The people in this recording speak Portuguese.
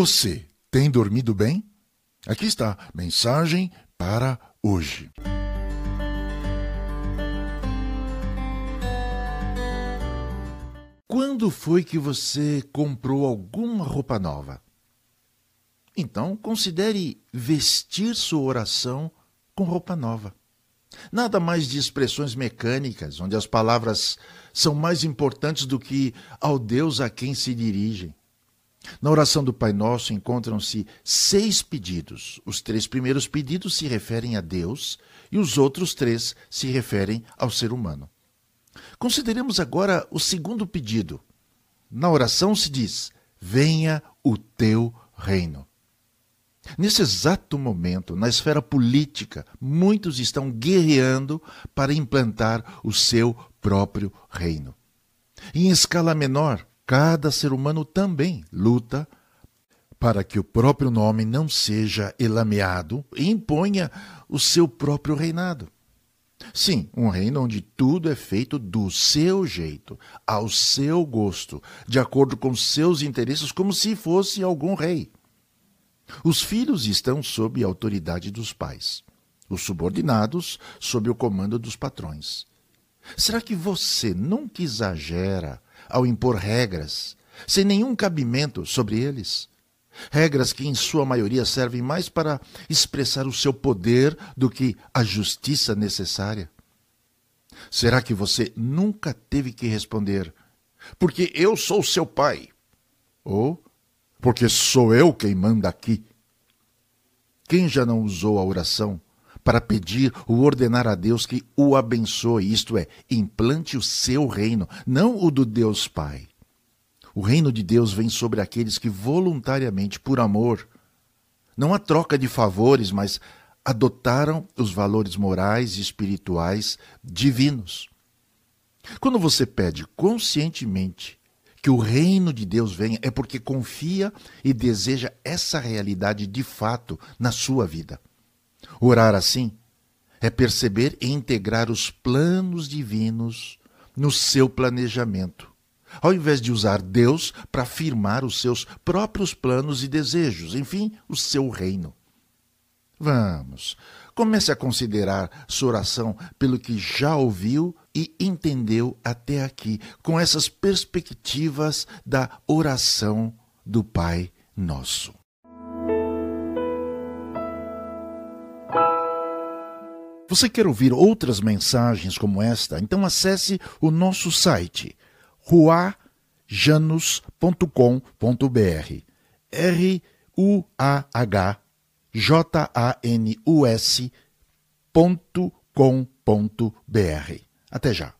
Você tem dormido bem? Aqui está, mensagem para hoje. Quando foi que você comprou alguma roupa nova? Então, considere vestir sua oração com roupa nova. Nada mais de expressões mecânicas, onde as palavras são mais importantes do que ao Deus a quem se dirigem. Na oração do Pai Nosso encontram-se seis pedidos. Os três primeiros pedidos se referem a Deus e os outros três se referem ao ser humano. Consideremos agora o segundo pedido. Na oração se diz: Venha o teu reino. Nesse exato momento, na esfera política, muitos estão guerreando para implantar o seu próprio reino. Em escala menor, cada ser humano também luta para que o próprio nome não seja elameado e imponha o seu próprio reinado. Sim, um reino onde tudo é feito do seu jeito, ao seu gosto, de acordo com seus interesses, como se fosse algum rei. Os filhos estão sob a autoridade dos pais, os subordinados sob o comando dos patrões. Será que você nunca exagera ao impor regras, sem nenhum cabimento sobre eles. Regras que, em sua maioria, servem mais para expressar o seu poder do que a justiça necessária. Será que você nunca teve que responder, porque eu sou seu pai? Ou, porque sou eu quem manda aqui? Quem já não usou a oração para pedir ou ordenar a Deus que o abençoe, isto é, implante o seu reino, não o do Deus Pai. O reino de Deus vem sobre aqueles que voluntariamente, por amor, não há troca de favores, mas adotaram os valores morais e espirituais divinos. Quando você pede conscientemente que o reino de Deus venha, é porque confia e deseja essa realidade de fato na sua vida. Orar assim é perceber e integrar os planos divinos no seu planejamento, ao invés de usar Deus para afirmar os seus próprios planos e desejos, enfim, o seu reino. Vamos, comece a considerar sua oração pelo que já ouviu e entendeu até aqui, com essas perspectivas da oração do Pai Nosso. Você quer ouvir outras mensagens como esta? Então acesse o nosso site ruajanus.com.br. R U A H J A N U S.com.br. Até já.